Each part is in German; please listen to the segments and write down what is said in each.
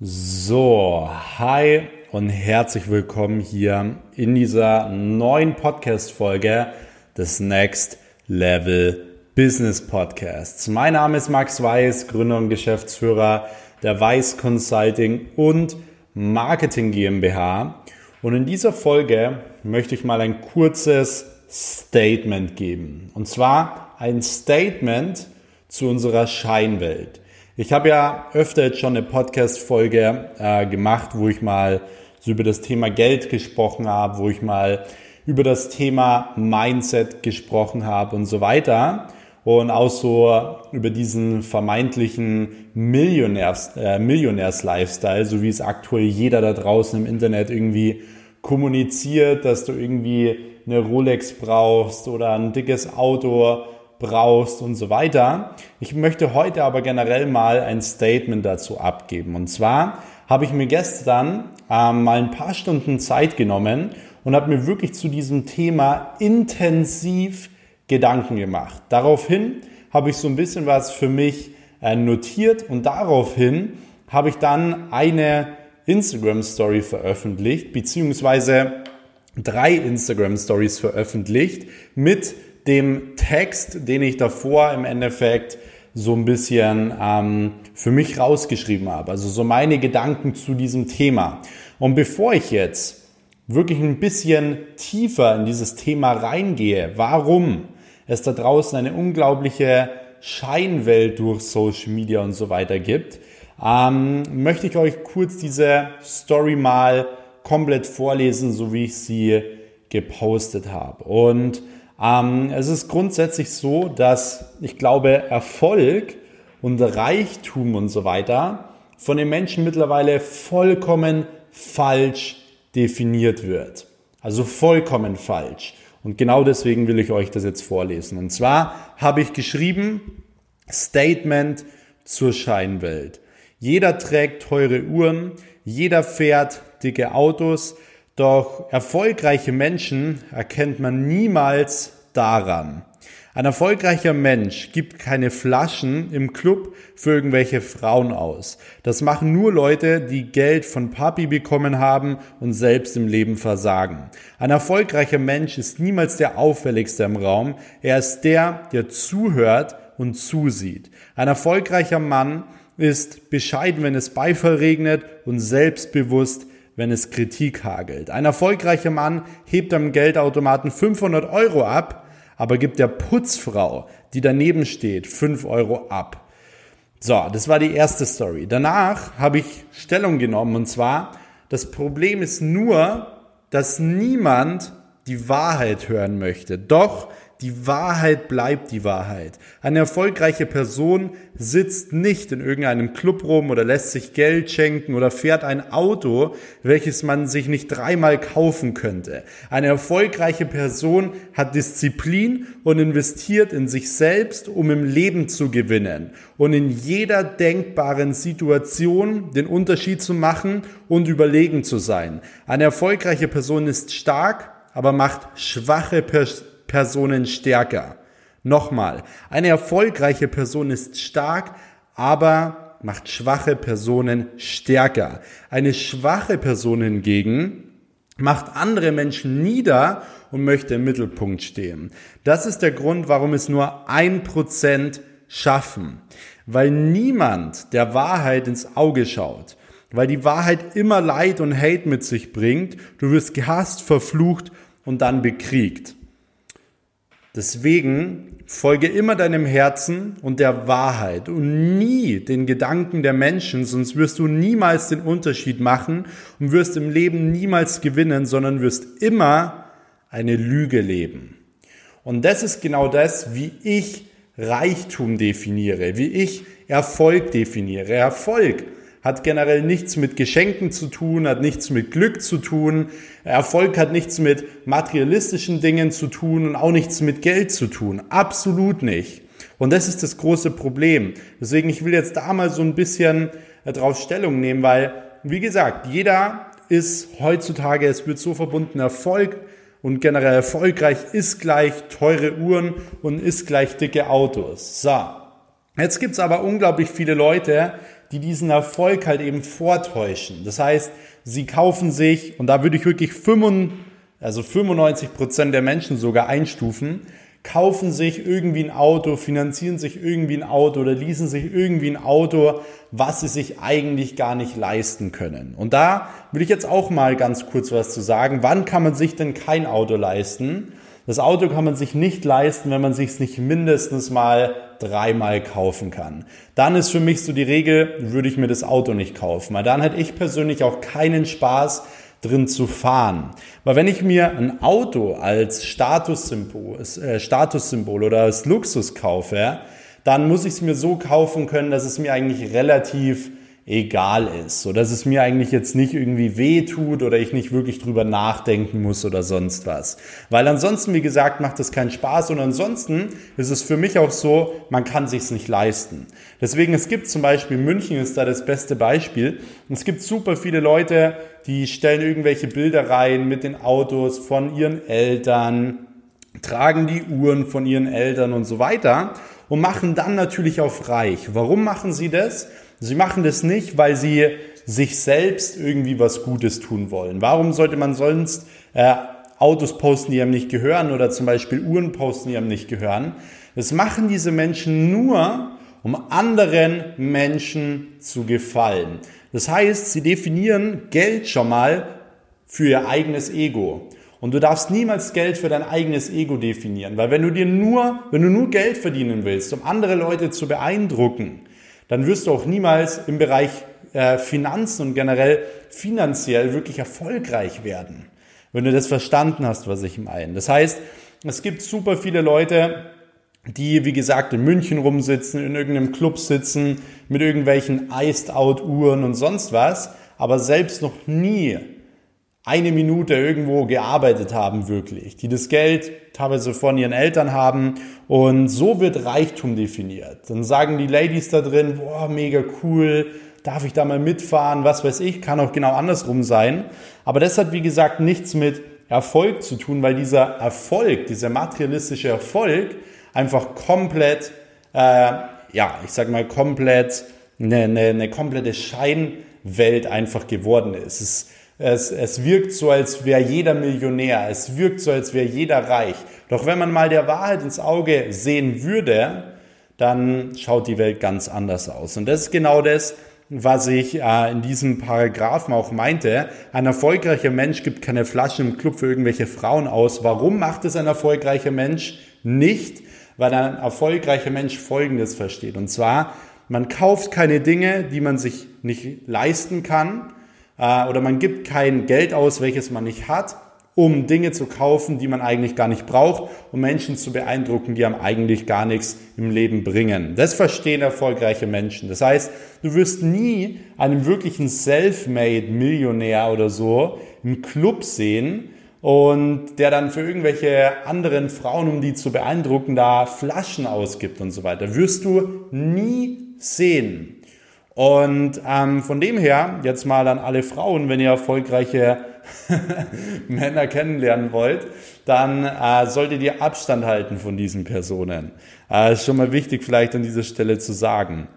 So, hi und herzlich willkommen hier in dieser neuen Podcast-Folge des Next Level Business Podcasts. Mein Name ist Max Weiß, Gründer und Geschäftsführer der Weiß Consulting und Marketing GmbH. Und in dieser Folge möchte ich mal ein kurzes Statement geben. Und zwar ein Statement zu unserer Scheinwelt. Ich habe ja öfter jetzt schon eine Podcast-Folge äh, gemacht, wo ich mal so über das Thema Geld gesprochen habe, wo ich mal über das Thema Mindset gesprochen habe und so weiter. Und auch so über diesen vermeintlichen Millionärs, äh, Millionärs-Lifestyle, so wie es aktuell jeder da draußen im Internet irgendwie kommuniziert, dass du irgendwie eine Rolex brauchst oder ein dickes Auto brauchst und so weiter. Ich möchte heute aber generell mal ein Statement dazu abgeben. Und zwar habe ich mir gestern ähm, mal ein paar Stunden Zeit genommen und habe mir wirklich zu diesem Thema intensiv Gedanken gemacht. Daraufhin habe ich so ein bisschen was für mich äh, notiert und daraufhin habe ich dann eine Instagram Story veröffentlicht, beziehungsweise drei Instagram Stories veröffentlicht mit dem Text, den ich davor im Endeffekt so ein bisschen ähm, für mich rausgeschrieben habe. Also so meine Gedanken zu diesem Thema. Und bevor ich jetzt wirklich ein bisschen tiefer in dieses Thema reingehe, warum es da draußen eine unglaubliche Scheinwelt durch Social Media und so weiter gibt, ähm, möchte ich euch kurz diese Story mal komplett vorlesen, so wie ich sie gepostet habe. Und ähm, es ist grundsätzlich so, dass ich glaube, Erfolg und Reichtum und so weiter von den Menschen mittlerweile vollkommen falsch definiert wird. Also vollkommen falsch. Und genau deswegen will ich euch das jetzt vorlesen. Und zwar habe ich geschrieben, Statement zur Scheinwelt. Jeder trägt teure Uhren, jeder fährt dicke Autos, doch erfolgreiche Menschen erkennt man niemals daran. Ein erfolgreicher Mensch gibt keine Flaschen im Club für irgendwelche Frauen aus. Das machen nur Leute, die Geld von Papi bekommen haben und selbst im Leben versagen. Ein erfolgreicher Mensch ist niemals der auffälligste im Raum. Er ist der, der zuhört und zusieht. Ein erfolgreicher Mann ist bescheiden, wenn es Beifall regnet und selbstbewusst, wenn es Kritik hagelt. Ein erfolgreicher Mann hebt am Geldautomaten 500 Euro ab, aber gibt der Putzfrau, die daneben steht, 5 Euro ab. So, das war die erste Story. Danach habe ich Stellung genommen und zwar, das Problem ist nur, dass niemand die Wahrheit hören möchte. Doch die Wahrheit bleibt die Wahrheit. Eine erfolgreiche Person sitzt nicht in irgendeinem Club rum oder lässt sich Geld schenken oder fährt ein Auto, welches man sich nicht dreimal kaufen könnte. Eine erfolgreiche Person hat Disziplin und investiert in sich selbst, um im Leben zu gewinnen und in jeder denkbaren Situation den Unterschied zu machen und überlegen zu sein. Eine erfolgreiche Person ist stark, aber macht schwache Personen Personen stärker. Nochmal, eine erfolgreiche Person ist stark, aber macht schwache Personen stärker. Eine schwache Person hingegen macht andere Menschen nieder und möchte im Mittelpunkt stehen. Das ist der Grund, warum es nur ein Prozent schaffen. Weil niemand der Wahrheit ins Auge schaut. Weil die Wahrheit immer Leid und Hate mit sich bringt. Du wirst gehasst, verflucht und dann bekriegt. Deswegen folge immer deinem Herzen und der Wahrheit und nie den Gedanken der Menschen, sonst wirst du niemals den Unterschied machen und wirst im Leben niemals gewinnen, sondern wirst immer eine Lüge leben. Und das ist genau das, wie ich Reichtum definiere, wie ich Erfolg definiere. Erfolg hat generell nichts mit Geschenken zu tun, hat nichts mit Glück zu tun. Erfolg hat nichts mit materialistischen Dingen zu tun und auch nichts mit Geld zu tun. Absolut nicht. Und das ist das große Problem. Deswegen, ich will jetzt da mal so ein bisschen äh, drauf Stellung nehmen, weil, wie gesagt, jeder ist heutzutage, es wird so verbunden, Erfolg und generell erfolgreich ist gleich teure Uhren und ist gleich dicke Autos. So. Jetzt gibt's aber unglaublich viele Leute, die diesen Erfolg halt eben vortäuschen. Das heißt, sie kaufen sich, und da würde ich wirklich 95, also 95 Prozent der Menschen sogar einstufen, kaufen sich irgendwie ein Auto, finanzieren sich irgendwie ein Auto oder leasen sich irgendwie ein Auto, was sie sich eigentlich gar nicht leisten können. Und da würde ich jetzt auch mal ganz kurz was zu sagen. Wann kann man sich denn kein Auto leisten? Das Auto kann man sich nicht leisten, wenn man sich es nicht mindestens mal dreimal kaufen kann. Dann ist für mich so die Regel, würde ich mir das Auto nicht kaufen. Weil dann hätte ich persönlich auch keinen Spaß, drin zu fahren. Weil wenn ich mir ein Auto als Statussymbol, äh, Statussymbol oder als Luxus kaufe, dann muss ich es mir so kaufen können, dass es mir eigentlich relativ egal ist, so dass es mir eigentlich jetzt nicht irgendwie weh tut oder ich nicht wirklich drüber nachdenken muss oder sonst was. Weil ansonsten, wie gesagt, macht es keinen Spaß und ansonsten ist es für mich auch so, man kann sich's nicht leisten. Deswegen, es gibt zum Beispiel, München ist da das beste Beispiel. Es gibt super viele Leute, die stellen irgendwelche Bilder rein mit den Autos von ihren Eltern, tragen die Uhren von ihren Eltern und so weiter und machen dann natürlich auf reich. Warum machen sie das? Sie machen das nicht, weil sie sich selbst irgendwie was Gutes tun wollen. Warum sollte man sonst äh, Autos posten, die einem nicht gehören oder zum Beispiel Uhren posten, die einem nicht gehören? Das machen diese Menschen nur, um anderen Menschen zu gefallen. Das heißt, sie definieren Geld schon mal für ihr eigenes Ego. Und du darfst niemals Geld für dein eigenes Ego definieren, weil wenn du dir nur, wenn du nur Geld verdienen willst, um andere Leute zu beeindrucken, dann wirst du auch niemals im Bereich äh, Finanzen und generell finanziell wirklich erfolgreich werden, wenn du das verstanden hast, was ich meine. Das heißt, es gibt super viele Leute, die, wie gesagt, in München rumsitzen, in irgendeinem Club sitzen, mit irgendwelchen Iced-Out-Uhren und sonst was, aber selbst noch nie eine Minute irgendwo gearbeitet haben, wirklich, die das Geld teilweise von ihren Eltern haben und so wird Reichtum definiert. Dann sagen die Ladies da drin, boah, mega cool, darf ich da mal mitfahren, was weiß ich, kann auch genau andersrum sein. Aber das hat, wie gesagt, nichts mit Erfolg zu tun, weil dieser Erfolg, dieser materialistische Erfolg einfach komplett, äh, ja, ich sag mal komplett, eine, eine, eine komplette Scheinwelt einfach geworden ist. Es es, es wirkt so, als wäre jeder Millionär. Es wirkt so, als wäre jeder reich. Doch wenn man mal der Wahrheit ins Auge sehen würde, dann schaut die Welt ganz anders aus. Und das ist genau das, was ich äh, in diesem Paragraphen auch meinte. Ein erfolgreicher Mensch gibt keine Flaschen im Club für irgendwelche Frauen aus. Warum macht es ein erfolgreicher Mensch nicht? Weil ein erfolgreicher Mensch Folgendes versteht. Und zwar, man kauft keine Dinge, die man sich nicht leisten kann, oder man gibt kein Geld aus, welches man nicht hat, um Dinge zu kaufen, die man eigentlich gar nicht braucht, um Menschen zu beeindrucken, die einem eigentlich gar nichts im Leben bringen. Das verstehen erfolgreiche Menschen. Das heißt, du wirst nie einen wirklichen Self-Made-Millionär oder so im Club sehen, und der dann für irgendwelche anderen Frauen, um die zu beeindrucken, da Flaschen ausgibt und so weiter. Wirst du nie sehen. Und ähm, von dem her, jetzt mal an alle Frauen, wenn ihr erfolgreiche Männer kennenlernen wollt, dann äh, solltet ihr Abstand halten von diesen Personen. Äh, ist schon mal wichtig vielleicht an dieser Stelle zu sagen.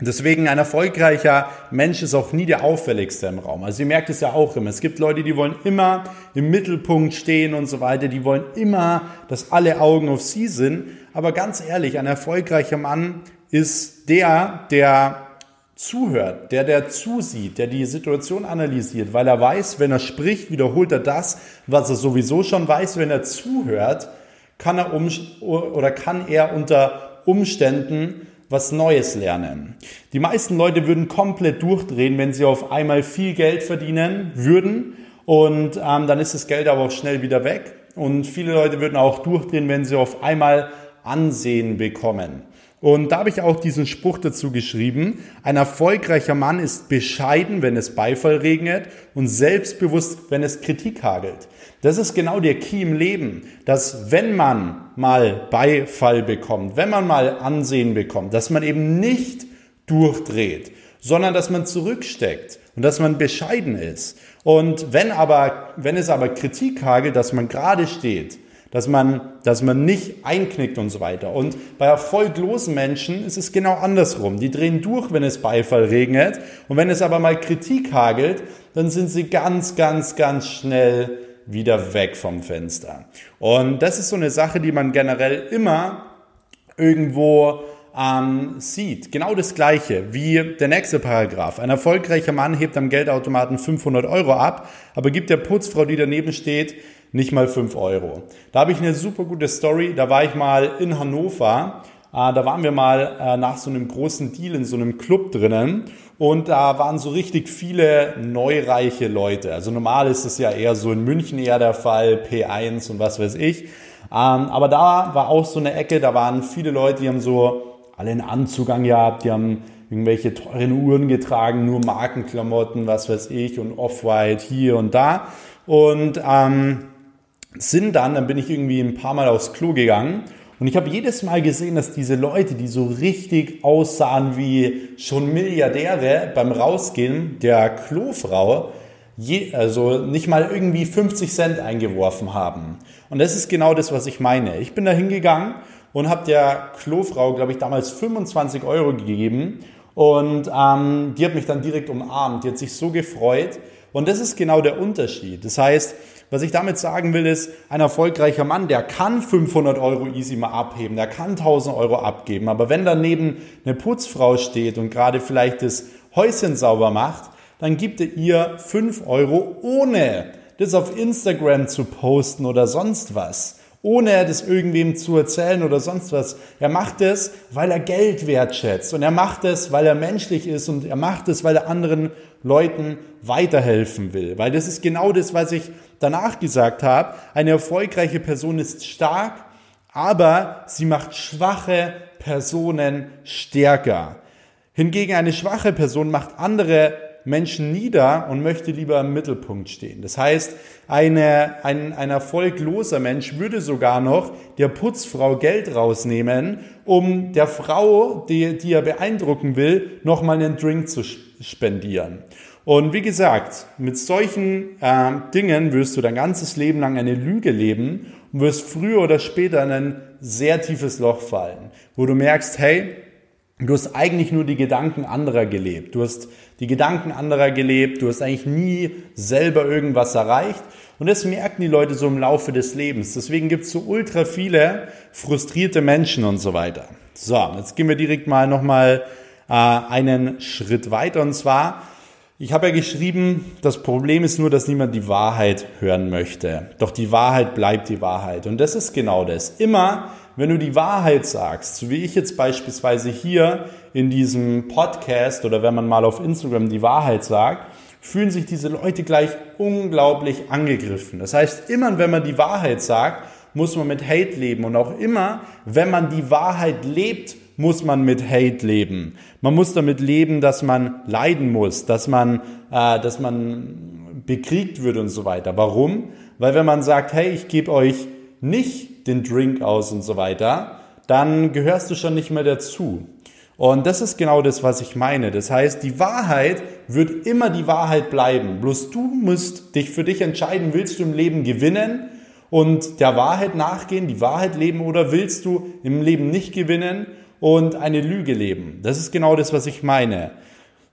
Deswegen ein erfolgreicher Mensch ist auch nie der auffälligste im Raum. Also ihr merkt es ja auch immer. Es gibt Leute, die wollen immer im Mittelpunkt stehen und so weiter. Die wollen immer, dass alle Augen auf sie sind. Aber ganz ehrlich, ein erfolgreicher Mann ist der, der zuhört, der, der zusieht, der die Situation analysiert, weil er weiß, wenn er spricht, wiederholt er das, was er sowieso schon weiß. Wenn er zuhört, kann er um, oder kann er unter Umständen was Neues lernen. Die meisten Leute würden komplett durchdrehen, wenn sie auf einmal viel Geld verdienen würden und ähm, dann ist das Geld aber auch schnell wieder weg. Und viele Leute würden auch durchdrehen, wenn sie auf einmal Ansehen bekommen. Und da habe ich auch diesen Spruch dazu geschrieben. Ein erfolgreicher Mann ist bescheiden, wenn es Beifall regnet und selbstbewusst, wenn es Kritik hagelt. Das ist genau der Key im Leben, dass wenn man mal Beifall bekommt, wenn man mal Ansehen bekommt, dass man eben nicht durchdreht, sondern dass man zurücksteckt und dass man bescheiden ist. Und wenn aber, wenn es aber Kritik hagelt, dass man gerade steht, dass man, dass man nicht einknickt und so weiter. Und bei erfolglosen Menschen ist es genau andersrum. Die drehen durch, wenn es Beifall regnet. Und wenn es aber mal Kritik hagelt, dann sind sie ganz, ganz, ganz schnell wieder weg vom Fenster. Und das ist so eine Sache, die man generell immer irgendwo ähm, sieht. Genau das gleiche wie der nächste Paragraph. Ein erfolgreicher Mann hebt am Geldautomaten 500 Euro ab, aber gibt der Putzfrau, die daneben steht, nicht mal 5 Euro. Da habe ich eine super gute Story. Da war ich mal in Hannover. Äh, da waren wir mal äh, nach so einem großen Deal in so einem Club drinnen und da waren so richtig viele neureiche Leute. Also normal ist es ja eher so in München eher der Fall, P1 und was weiß ich. Ähm, aber da war auch so eine Ecke, da waren viele Leute, die haben so alle einen Anzug angehabt, die haben irgendwelche teuren Uhren getragen, nur Markenklamotten, was weiß ich, und Off-White hier und da. Und ähm, sind dann, dann bin ich irgendwie ein paar Mal aufs Klo gegangen und ich habe jedes Mal gesehen, dass diese Leute, die so richtig aussahen wie schon Milliardäre beim Rausgehen der Klofrau, je, also nicht mal irgendwie 50 Cent eingeworfen haben. Und das ist genau das, was ich meine. Ich bin da hingegangen und habe der Klofrau, glaube ich, damals 25 Euro gegeben und ähm, die hat mich dann direkt umarmt. Die hat sich so gefreut. Und das ist genau der Unterschied. Das heißt, was ich damit sagen will, ist, ein erfolgreicher Mann, der kann 500 Euro easy mal abheben, der kann 1000 Euro abgeben. Aber wenn daneben eine Putzfrau steht und gerade vielleicht das Häuschen sauber macht, dann gibt er ihr 5 Euro, ohne das auf Instagram zu posten oder sonst was ohne das irgendwem zu erzählen oder sonst was. Er macht es, weil er Geld wertschätzt und er macht es, weil er menschlich ist und er macht es, weil er anderen Leuten weiterhelfen will. Weil das ist genau das, was ich danach gesagt habe. Eine erfolgreiche Person ist stark, aber sie macht schwache Personen stärker. Hingegen eine schwache Person macht andere Menschen nieder und möchte lieber im Mittelpunkt stehen. Das heißt, eine, ein, ein erfolgloser Mensch würde sogar noch der Putzfrau Geld rausnehmen, um der Frau, die, die er beeindrucken will, nochmal einen Drink zu spendieren. Und wie gesagt, mit solchen äh, Dingen wirst du dein ganzes Leben lang eine Lüge leben und wirst früher oder später in ein sehr tiefes Loch fallen, wo du merkst, hey, Du hast eigentlich nur die Gedanken anderer gelebt. Du hast die Gedanken anderer gelebt. Du hast eigentlich nie selber irgendwas erreicht. Und das merken die Leute so im Laufe des Lebens. Deswegen gibt es so ultra viele frustrierte Menschen und so weiter. So, jetzt gehen wir direkt mal nochmal äh, einen Schritt weiter. Und zwar, ich habe ja geschrieben, das Problem ist nur, dass niemand die Wahrheit hören möchte. Doch die Wahrheit bleibt die Wahrheit. Und das ist genau das. Immer, wenn du die Wahrheit sagst, so wie ich jetzt beispielsweise hier in diesem Podcast oder wenn man mal auf Instagram die Wahrheit sagt, fühlen sich diese Leute gleich unglaublich angegriffen. Das heißt, immer wenn man die Wahrheit sagt, muss man mit Hate leben. Und auch immer, wenn man die Wahrheit lebt, muss man mit Hate leben. Man muss damit leben, dass man leiden muss, dass man, äh, dass man bekriegt wird und so weiter. Warum? Weil wenn man sagt, hey, ich gebe euch nicht den Drink aus und so weiter, dann gehörst du schon nicht mehr dazu. Und das ist genau das, was ich meine. Das heißt, die Wahrheit wird immer die Wahrheit bleiben. Bloß du musst dich für dich entscheiden, willst du im Leben gewinnen und der Wahrheit nachgehen, die Wahrheit leben oder willst du im Leben nicht gewinnen und eine Lüge leben? Das ist genau das, was ich meine.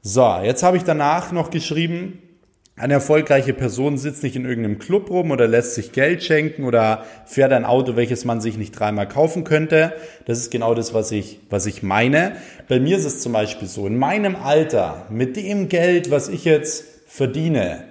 So, jetzt habe ich danach noch geschrieben, eine erfolgreiche Person sitzt nicht in irgendeinem Club rum oder lässt sich Geld schenken oder fährt ein Auto, welches man sich nicht dreimal kaufen könnte. Das ist genau das, was ich, was ich meine. Bei mir ist es zum Beispiel so, in meinem Alter, mit dem Geld, was ich jetzt verdiene,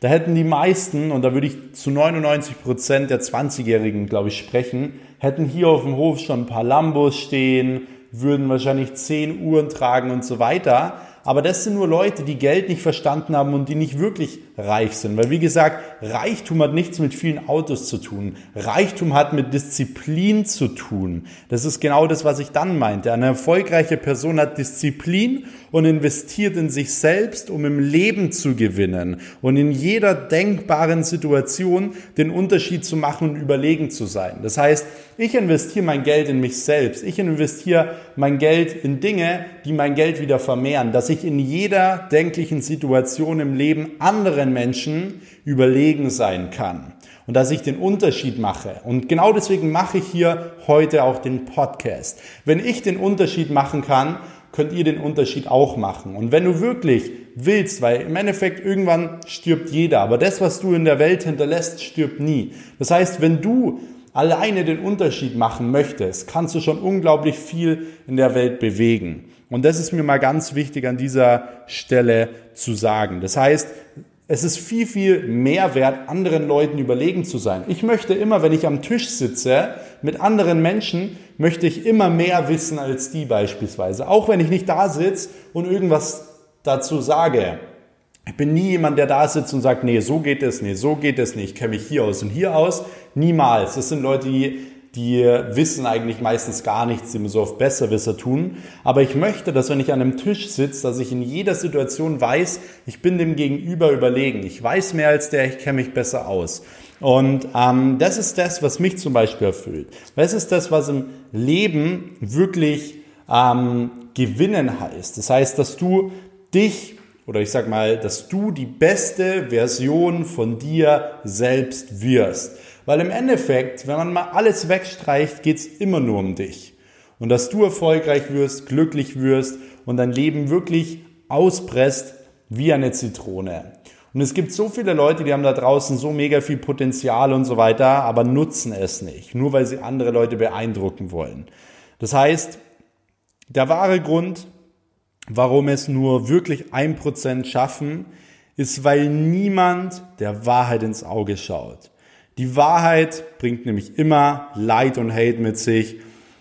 da hätten die meisten, und da würde ich zu 99 Prozent der 20-Jährigen, glaube ich, sprechen, hätten hier auf dem Hof schon ein paar Lambos stehen, würden wahrscheinlich zehn Uhren tragen und so weiter. Aber das sind nur Leute, die Geld nicht verstanden haben und die nicht wirklich reich sind. Weil wie gesagt, Reichtum hat nichts mit vielen Autos zu tun. Reichtum hat mit Disziplin zu tun. Das ist genau das, was ich dann meinte. Eine erfolgreiche Person hat Disziplin und investiert in sich selbst, um im Leben zu gewinnen und in jeder denkbaren Situation den Unterschied zu machen und überlegen zu sein. Das heißt, ich investiere mein Geld in mich selbst. Ich investiere mein Geld in Dinge, die mein Geld wieder vermehren, dass ich in jeder denklichen Situation im Leben anderen Menschen überlegen sein kann. und dass ich den Unterschied mache. Und genau deswegen mache ich hier heute auch den Podcast. Wenn ich den Unterschied machen kann, könnt ihr den Unterschied auch machen. Und wenn du wirklich willst, weil im Endeffekt irgendwann stirbt jeder, aber das, was du in der Welt hinterlässt, stirbt nie. Das heißt, wenn du alleine den Unterschied machen möchtest, kannst du schon unglaublich viel in der Welt bewegen. Und das ist mir mal ganz wichtig an dieser Stelle zu sagen. Das heißt, es ist viel, viel mehr wert, anderen Leuten überlegen zu sein. Ich möchte immer, wenn ich am Tisch sitze mit anderen Menschen, möchte ich immer mehr wissen als die beispielsweise. Auch wenn ich nicht da sitze und irgendwas dazu sage. Ich bin nie jemand, der da sitzt und sagt, nee, so geht es, nee, so geht es nicht, ich kenne mich hier aus und hier aus. Niemals. Das sind Leute, die die wissen eigentlich meistens gar nichts, die mir so oft Besserwisser tun. Aber ich möchte, dass wenn ich an einem Tisch sitze, dass ich in jeder Situation weiß, ich bin dem Gegenüber überlegen. Ich weiß mehr als der, ich kenne mich besser aus. Und ähm, das ist das, was mich zum Beispiel erfüllt. Das ist das, was im Leben wirklich ähm, gewinnen heißt. Das heißt, dass du dich oder ich sag mal, dass du die beste Version von dir selbst wirst. Weil im Endeffekt, wenn man mal alles wegstreicht, geht's immer nur um dich. Und dass du erfolgreich wirst, glücklich wirst und dein Leben wirklich auspresst wie eine Zitrone. Und es gibt so viele Leute, die haben da draußen so mega viel Potenzial und so weiter, aber nutzen es nicht, nur weil sie andere Leute beeindrucken wollen. Das heißt, der wahre Grund, warum es nur wirklich ein Prozent schaffen, ist, weil niemand der Wahrheit ins Auge schaut. Die Wahrheit bringt nämlich immer Leid und Hate mit sich.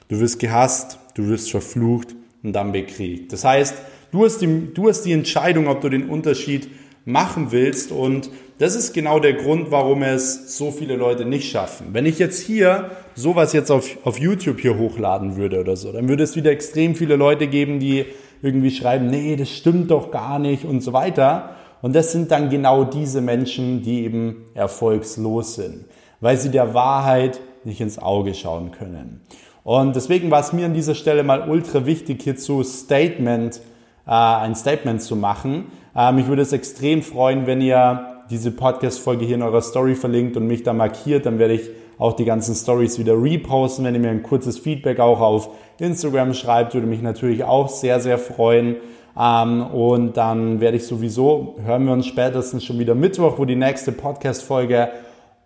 Du wirst gehasst, du wirst verflucht und dann bekriegt. Das heißt, du hast die, du hast die Entscheidung, ob du den Unterschied machen willst und das ist genau der Grund, warum es so viele Leute nicht schaffen. Wenn ich jetzt hier sowas jetzt auf, auf YouTube hier hochladen würde oder so, dann würde es wieder extrem viele Leute geben, die irgendwie schreiben, nee, das stimmt doch gar nicht und so weiter. Und das sind dann genau diese Menschen, die eben erfolgslos sind, weil sie der Wahrheit nicht ins Auge schauen können. Und deswegen war es mir an dieser Stelle mal ultra wichtig, hierzu Statement, äh, ein Statement zu machen. Äh, mich würde es extrem freuen, wenn ihr diese Podcast-Folge hier in eurer Story verlinkt und mich da markiert. Dann werde ich auch die ganzen Stories wieder reposten. Wenn ihr mir ein kurzes Feedback auch auf Instagram schreibt, würde mich natürlich auch sehr, sehr freuen. Ähm, und dann werde ich sowieso, hören wir uns spätestens schon wieder Mittwoch, wo die nächste Podcast-Folge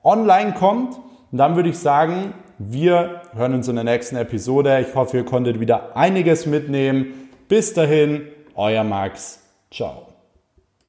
online kommt. Und dann würde ich sagen, wir hören uns in der nächsten Episode. Ich hoffe, ihr konntet wieder einiges mitnehmen. Bis dahin, euer Max. Ciao.